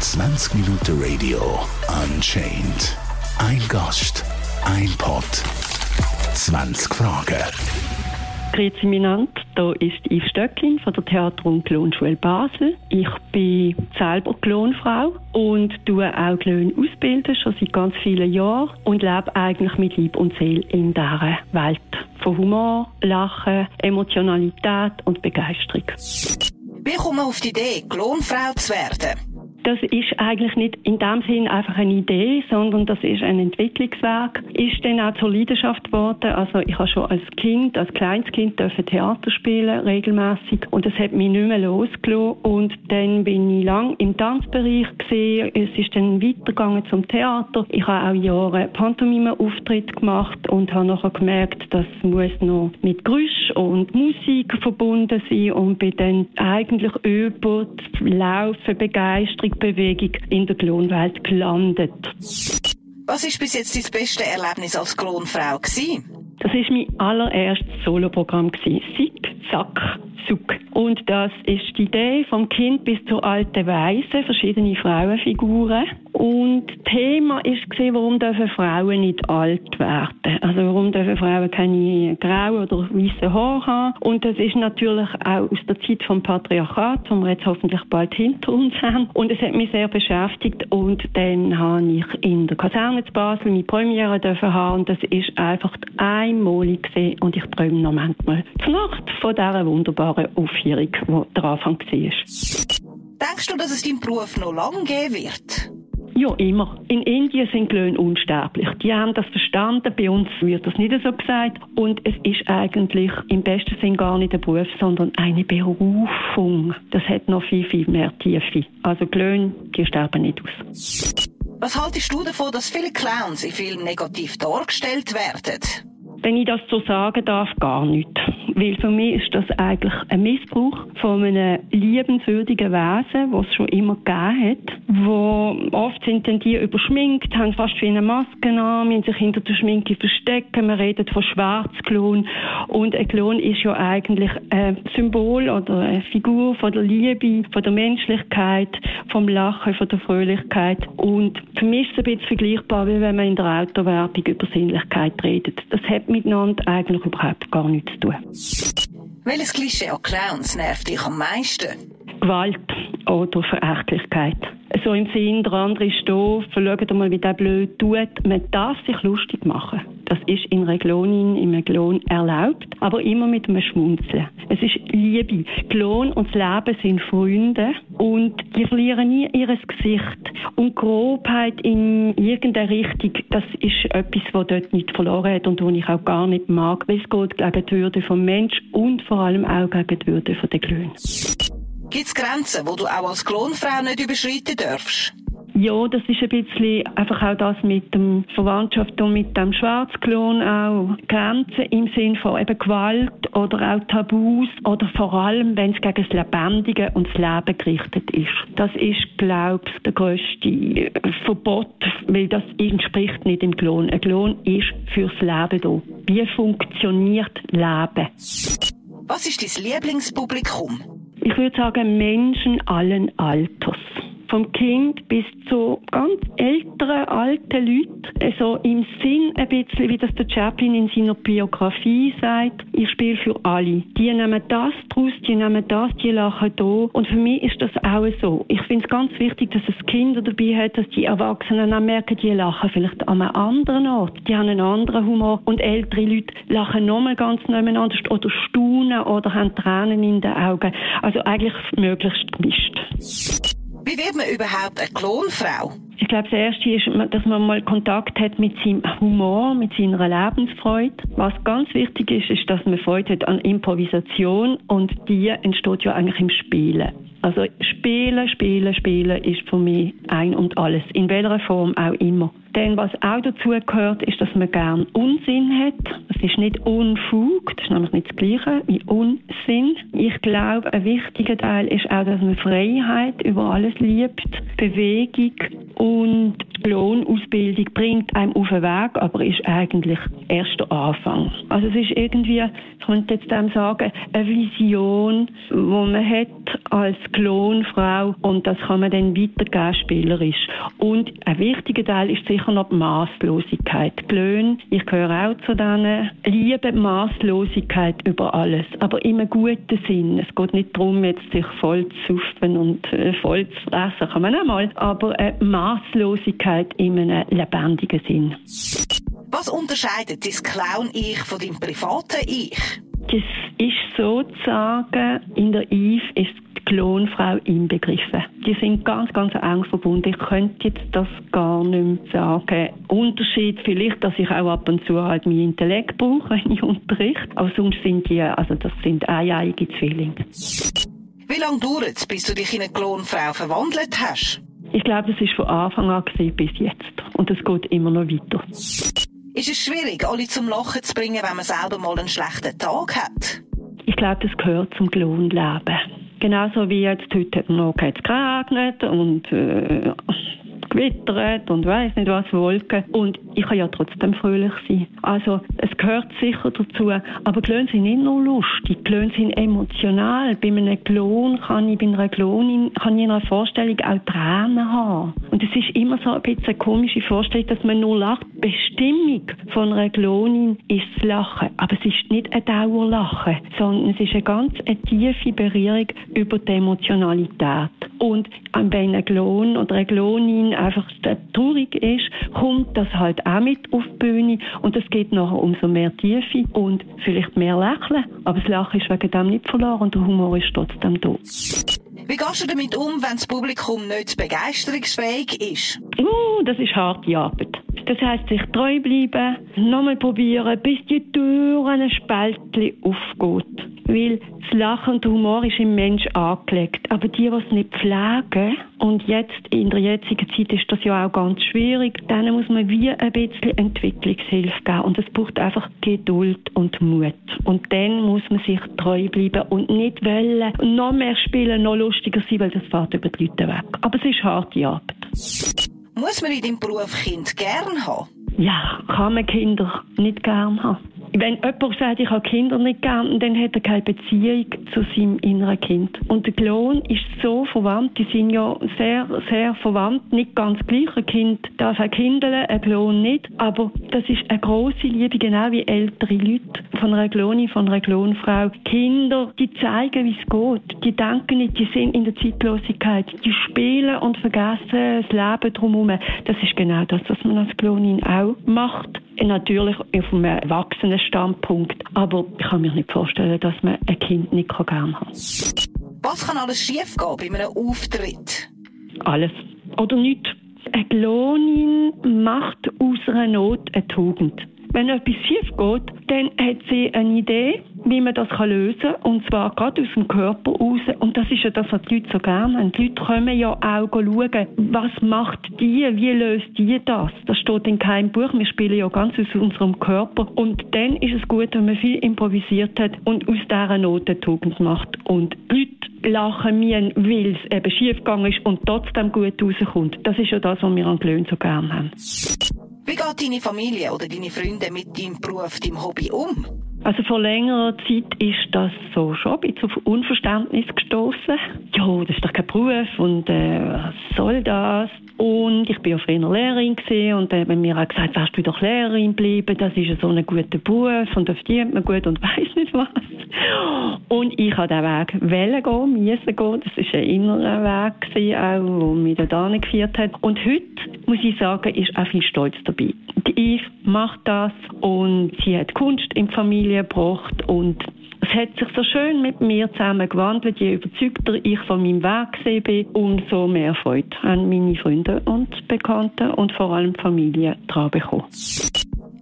20 Minuten Radio Unchained. Ein Gast, ein Pod, 20 Fragen. Grüezi Minant, hier ist Yves Stöcklin von der Theater- und Klonschule Basel. Ich bin selber Klonfrau und tue auch Klon ausbilden, schon seit ganz vielen Jahren und lebe eigentlich mit Lieb und Seele in dieser Welt von Humor, Lachen, Emotionalität und Begeisterung. Wie kommt man auf die Das ist eigentlich nicht in dem Sinn einfach eine Idee, sondern das ist ein Entwicklungswerk. Ist dann auch zur Leidenschaft geworden. Also ich habe schon als Kind, als kleines Kind dürfen Theater spielen, regelmäßig. Und das hat mich nicht mehr losgelassen. Und dann bin ich lang im Tanzbereich gesehen. Es ist dann weitergegangen zum Theater. Ich habe auch Jahre Pantomime-Auftritt gemacht und habe nachher gemerkt, das muss noch mit Geräusch und Musik verbunden sein und bin dann eigentlich über das Laufen, Begeisterung, Bewegung in der Klonwelt gelandet. Was ist bis jetzt dein beste Erlebnis als Klonfrau gewesen? Das ist mein allererstes Soloprogramm gewesen. Sick, Sack, Suck. Und das ist die Idee vom Kind bis zur alten Weise, verschiedene Frauenfiguren. Und Thema ist warum dürfen Frauen nicht alt werden? Also warum dürfen Frauen keine grauen oder weißen Haare haben? Und das ist natürlich auch aus der Zeit vom Patriarchat, das wir jetzt hoffentlich bald hinter uns haben. Und es hat mich sehr beschäftigt. Und dann habe ich in der Kaserne zu Basel meine Premiere dürfen haben. Und das ist einfach einmalig gesehen. Und ich träume noch manchmal die Nacht von dieser wunderbaren Aufführung, die der Anfang war. Denkst du, dass es deinen Beruf noch lange geben wird? Ja, immer. In Indien sind die Löhne unsterblich. Die haben das verstanden. Bei uns wird das nicht so gesagt. Und es ist eigentlich im besten Sinn gar nicht ein Beruf, sondern eine Berufung. Das hat noch viel, viel mehr Tiefe. Also die Löhne, die sterben nicht aus. Was haltest du davon, dass viele Clowns in Filmen negativ dargestellt werden? Wenn ich das so sagen darf, gar nicht. Weil für mich ist das eigentlich ein Missbrauch von einem liebenswürdigen Wesen, was es schon immer gegeben hat. Wo oft sind dann die überschminkt, haben fast wie eine Maske an, müssen sich hinter der Schminke verstecken. Man redet von Schwarzklon. Und ein Klon ist ja eigentlich ein Symbol oder eine Figur von der Liebe, von der Menschlichkeit, vom Lachen, von der Fröhlichkeit. Und für mich ist es ein bisschen vergleichbar, wie wenn man in der Autowerbung über Sinnlichkeit redet. Das hat miteinander eigentlich überhaupt gar nichts zu tun. Welches Klischee an Clowns nervt dich am meisten? Gewalt oder Verächtlichkeit. So im Sinn, der andere ist doof, schaut mal, wie der blöd tut. Man darf sich lustig machen. Das ist in einer Klonin, im Klon erlaubt, aber immer mit einem Schmunzeln. Es ist Liebe. Klon und das Leben sind Freunde und die verlieren nie ihr Gesicht. Und Grobheit in irgendeiner Richtung, das ist etwas, was dort nicht verloren hat und was ich auch gar nicht mag, weil es geht gegen die Würde vom Mensch und vor allem auch gegen die Würde der Klöne. Gibt es Grenzen, die du auch als Klonfrau nicht überschreiten darfst? Ja, das ist ein bisschen einfach auch das mit dem Verwandtschaft und mit dem Schwarzklon auch Grenzen im Sinn von eben Gewalt oder auch Tabus oder vor allem, wenn es gegen das Lebendige und das Leben gerichtet ist. Das ist, glaube ich, der grösste Verbot, weil das entspricht nicht dem Klon. Ein Klon ist fürs Leben da. Wie funktioniert Leben? Was ist dein Lieblingspublikum? Ich würde sagen Menschen allen Alters vom Kind bis zu ganz älteren, alten Leuten. So im Sinn ein bisschen, wie das der Chaplin in seiner Biografie sagt, ich spiele für alle. Die nehmen das draus, die nehmen das, die lachen da. Und für mich ist das auch so. Ich finde es ganz wichtig, dass es Kinder dabei hat, dass die Erwachsenen auch merken, die lachen vielleicht an einem anderen Ort. Die haben einen anderen Humor. Und ältere Leute lachen nochmal ganz nebeneinander oder staunen oder haben Tränen in den Augen. Also eigentlich möglichst gemischt. Wie wird man überhaupt eine Klonfrau? Ich glaube, das Erste ist, dass man mal Kontakt hat mit seinem Humor, mit seiner Lebensfreude. Was ganz wichtig ist, ist, dass man Freude hat an Improvisation und die entsteht ja eigentlich im Spielen. Also Spielen, Spielen, Spielen ist für mich ein und alles, in welcher Form auch immer. Denn was auch dazu gehört, ist, dass man gern Unsinn hat. Es ist nicht Unfug, das ist nämlich nicht das Gleiche wie Unsinn. Ich glaube, ein wichtiger Teil ist auch, dass man Freiheit über alles liebt, Bewegung und Lohnausbildung bringt einem auf den Weg, aber ist eigentlich erst der Anfang. Also es ist irgendwie, ich könnte jetzt dem sagen, eine Vision, wo man hat als Klonfrau und das kann man dann weitergeben spielerisch. Und ein wichtiger Teil ist sicher noch die Maßlosigkeit. Klön, ich gehöre auch zu denen, lieben Maßlosigkeit über alles, aber im guten Sinn. Es geht nicht darum, jetzt sich voll zu saufen und äh, voll zu fressen, kann man auch mal, aber eine Maßlosigkeit in einem lebendigen Sinn. Was unterscheidet das Clown-Ich von deinem privaten Ich? Das ist sozusagen, in der Eve ist die Klonfrau inbegriffen. Die sind ganz, ganz eng verbunden. Ich könnte jetzt das gar nicht mehr sagen. Unterschied vielleicht, dass ich auch ab und zu halt meinen Intellekt brauche, wenn ich unterrichte. Aber sonst sind die, also das sind eieiige Zwillinge. Wie lange dauert es, bis du dich in eine Klonfrau verwandelt hast? Ich glaube, das ist von Anfang an bis jetzt. Und es geht immer noch weiter. Ist es schwierig, alle zum Lachen zu bringen, wenn man selber mal einen schlechten Tag hat? Ich glaube, das gehört zum Klonleben. Genauso wie jetzt heute Morgen hat es geregnet und äh, gewittert und weiß nicht was, Wolken. Und ich kann ja trotzdem fröhlich sein. Also es gehört sicher dazu. Aber Klöne sind nicht nur lustig, Klöne sind emotional. Bei einem Klon kann ich, bei einer Klonin, kann ich in einer Vorstellung auch Tränen haben. Und es ist immer so ein bisschen eine komische Vorstellung, dass man nur lacht. Die Bestimmung von einer Klonin ist das Lachen. Aber es ist nicht ein Dauerlachen, sondern es ist eine ganz eine tiefe Berührung über die Emotionalität. Und wenn ein Klon oder eine Klonin einfach traurig ist, kommt das halt auch mit auf die Bühne und es geht nachher umso mehr Tiefe und vielleicht mehr Lächeln. Aber das Lachen ist wegen dem nicht verloren und der Humor ist trotzdem da. Wie gehst du damit um, wenn das Publikum nicht begeisterungsfähig ist? Uh, das ist harte Arbeit. Das heisst, sich treu bleiben, nochmal probieren, bis die Tür ein Spaltchen aufgeht. Weil das Lachen und der Humor ist im Mensch angelegt. Aber die, die es nicht pflegen, und jetzt in der jetzigen Zeit ist das ja auch ganz schwierig, denen muss man wie ein bisschen Entwicklungshilfe geben. Und es braucht einfach Geduld und Mut. Und dann muss man sich treu bleiben und nicht wollen, noch mehr spielen, noch lustiger sein, weil das fährt über die Leute weg. Aber es ist harte Arbeit. Muss man in deinem Beruf Kind gern haben? Ja, kann man Kinder nicht gern haben. Wenn jemand sagt, ich habe Kinder nicht gern, dann hat er keine Beziehung zu seinem inneren Kind. Und der Klon ist so verwandt, die sind ja sehr, sehr verwandt, nicht ganz gleich. Ein Kind darf auch kindeln, ein Klon nicht. Aber das ist eine große Liebe, genau wie ältere Leute von einer Klonin, von einer Klonfrau. Kinder, die zeigen, wie es geht. Die denken nicht, die sind in der Zeitlosigkeit. Die spielen und vergessen das Leben drumherum. Das ist genau das, was man als Klonin auch macht. Natürlich auf einem erwachsenen Standpunkt. Aber ich kann mir nicht vorstellen, dass man ein Kind nicht gerne haben kann. Was kann alles schiefgehen bei einem Auftritt? Alles. Oder nichts. Eine Klonin macht aus einer Not eine Tugend. Wenn etwas schief geht, dann hat sie eine Idee, wie man das lösen kann. Und zwar gerade aus dem Körper raus. Und das ist ja das, was die Leute so gerne haben. Die Leute können ja auch schauen, was macht die, wie löst die das. Das steht in keinem Buch. Wir spielen ja ganz aus unserem Körper. Und dann ist es gut, wenn man viel improvisiert hat und aus dieser Not eine Tugend macht. Und die Leute lachen mir, weil es eben schief gegangen ist und trotzdem gut rauskommt. Das ist ja das, was wir an Glöhn so gerne haben. Wie geht deine Familie oder deine Freunde mit deinem Beruf, deinem Hobby um? Also vor längerer Zeit ist das so schon ein bisschen auf Unverständnis gestoßen. Ja, das ist doch kein Beruf und äh, was soll das? Und ich bin ja früher Lehrerin gewesen und dann haben mir auch gesagt, wärst du doch Lehrerin bleiben, das ist so ein guter Beruf und da verdient man gut und weiß nicht was. Und ich habe den Weg wählen gehen, müssen gehen. Das war ein innerer Weg, gewesen, auch, der mich da geführt hat. Und heute, muss ich sagen, ist auch viel Stolz dabei. Die Eve macht das und sie hat Kunst in die Familie gebracht und es hat sich so schön mit mir zusammen gewandelt. Je überzeugter ich von meinem Weg gesehen bin, umso mehr Freude an meine Freunde und Bekannte und vor allem Familie daran bekommen.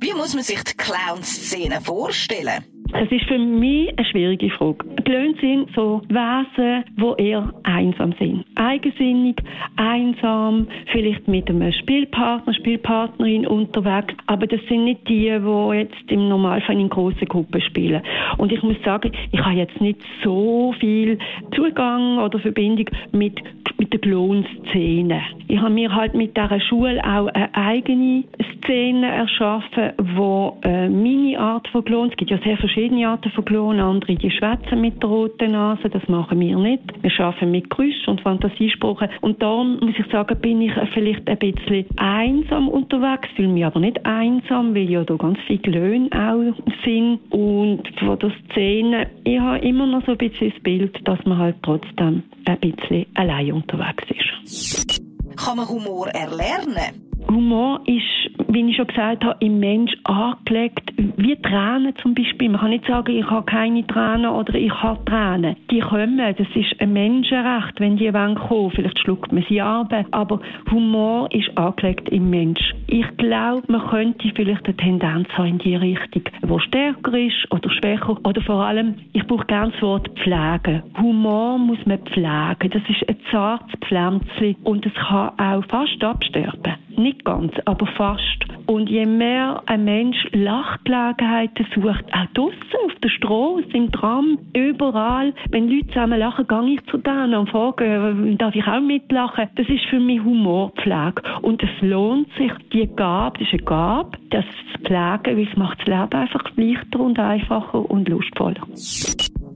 Wie muss man sich die Clown-Szene vorstellen? Das ist für mich eine schwierige Frage. Klöne sind so Wesen, die eher einsam sind. Eigensinnig, einsam, vielleicht mit einem Spielpartner, Spielpartnerin unterwegs. Aber das sind nicht die, die jetzt im Normalfall in grossen Gruppen spielen. Und ich muss sagen, ich habe jetzt nicht so viel Zugang oder Verbindung mit mit der Klonszene. Ich habe mir halt mit dieser Schule auch eine eigene Szene erschaffen, wo äh, meine Art von Klon, es gibt ja sehr verschiedene Arten von Klon, andere die schwätzen mit der roten Nase, das machen wir nicht. Wir arbeiten mit Geräusch und Fantasiesprachen und darum muss ich sagen, bin ich vielleicht ein bisschen einsam unterwegs, fühle mich aber nicht einsam, weil ja da ganz viele Klöne auch sind und von der Szene, ich habe immer noch so ein bisschen das Bild, dass man halt trotzdem ein bisschen allein unterwegs ist. Kann man Humor erlernen? Humor ist, wie ich schon gesagt habe, im Mensch angelegt, wie Tränen zum Beispiel. Man kann nicht sagen, ich habe keine Tränen oder ich habe Tränen. Die kommen, das ist ein Menschenrecht, wenn die kommen wollen. Vielleicht schluckt man sie ab, aber Humor ist angelegt im Mensch. Ich glaube, man könnte vielleicht eine Tendenz haben in die Richtung, wo stärker ist oder schwächer. Oder vor allem, ich brauche gerne das Wort pflegen. Humor muss man pflegen. Das ist ein zartes Pflänzchen und es kann auch fast absterben. Nicht ganz, aber fast. Und je mehr ein Mensch Lachgelegenheiten sucht, auch draussen, auf der Straße, im Tram, überall, wenn Leute zusammen lachen, gehe ich zu denen und frage, äh, darf ich auch mitlachen? Das ist für mich Humorpflege. Und es lohnt sich, die Gabe, das ist eine Gabe, das zu pflegen, weil es macht das Leben einfach leichter und einfacher und lustvoller.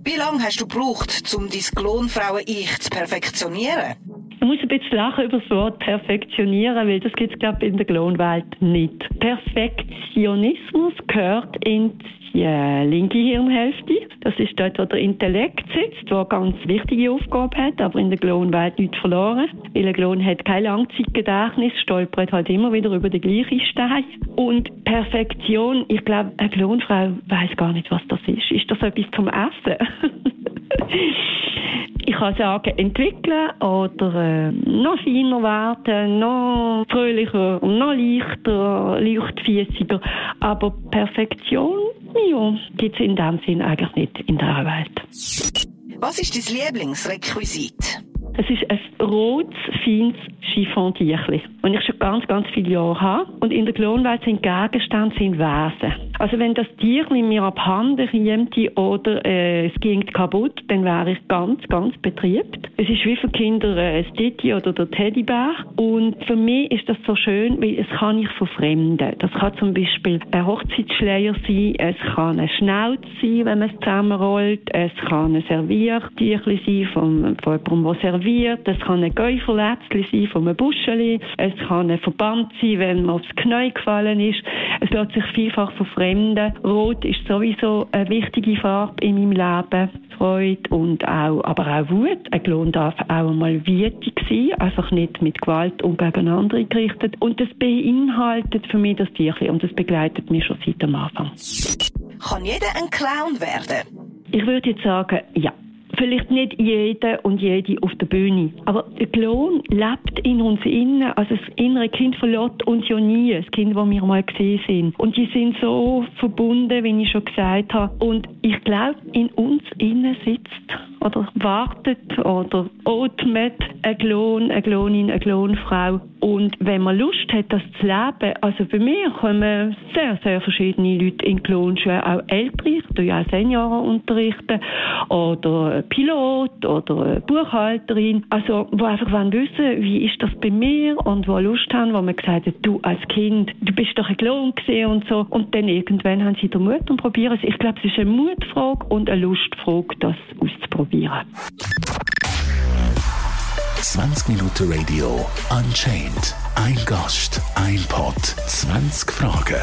Wie lange hast du gebraucht, um dein Klonfrauen-Ich zu perfektionieren? Ich muss ein bisschen lachen über das Wort perfektionieren, weil das gibt es, glaube ich, in der Klonwelt nicht. Perfektionismus gehört in die äh, linke Hirnhälfte. Das ist dort, wo der Intellekt sitzt, der ganz wichtige Aufgabe hat, aber in der Klonwelt nichts verloren. Weil ein Klon hat kein Langzeitgedächtnis, stolpert halt immer wieder über den gleichen Stein. Und Perfektion, ich glaube, eine Klonfrau weiß gar nicht, was das ist. Ist das etwas zum Essen? ich kann sagen, entwickeln oder äh, noch feiner werden, noch fröhlicher, noch leichter, leichtfüßiger. Aber Perfektion, ja, gibt es in dem Sinn eigentlich nicht in dieser Welt. Was ist dein Lieblingsrequisit? Es ist ein rotes, feines Chiffon-Tierchen, das ich schon ganz, ganz viele Jahre habe. Und in der Klonwelt sind Gegenstände sind Wesen. Also wenn das Tierchen mir abhanden käme oder äh, es ging kaputt, dann wäre ich ganz, ganz betriebt. Es ist wie für Kinder äh, das Titi oder der Teddybär. Und für mich ist das so schön, weil es kann ich verfremden. Das kann zum Beispiel ein Hochzeitsschleier sein, es kann ein Schnauz sein, wenn man es zusammenrollt, es kann ein Serviertierchen sein von, von jemandem, der serviert, es kann ein Gäuferlätzchen sein von einem Buscheli, es kann ein Verband sein, wenn man aufs Knie gefallen ist. Es lässt sich vielfach verfremden Fremden. Rot ist sowieso eine wichtige Farbe in meinem Leben. Freude und auch, aber auch Wut. Ein Klon darf auch einmal wütig sein, einfach nicht mit Gewalt und gegen andere gerichtet. Und das beinhaltet für mich das Tierchen und das begleitet mich schon seit dem Anfang. Kann jeder ein Clown werden? Ich würde jetzt sagen, ja vielleicht nicht jeder und jede auf der Bühne. Aber der Klon lebt in uns innen. Also das innere Kind verlässt uns ja nie. Das Kind, das wir mal gesehen sind. Und die sind so verbunden, wie ich schon gesagt habe. Und ich glaube, in uns innen sitzt oder wartet oder atmet ein Klon, eine Klonin, eine Klonfrau. Und wenn man Lust hat, das zu leben, also bei mir kommen sehr, sehr verschiedene Leute in Klonschulen, auch ältere, ich tue ja auch Senioren unterrichten, oder Pilot oder Buchhalterin, also wo einfach wollen wissen, wie ist das bei mir und wo Lust haben, wo man gesagt hat, du als Kind, du bist doch ein Klon gesehen und so. Und dann irgendwann haben sie den Mut und probieren es. Ich glaube, es ist eine Mutfrage und eine Lustfrage, das auszuprobieren. 20 Minuten Radio Unchained. Ein Gast, ein Pod, 20 Fragen.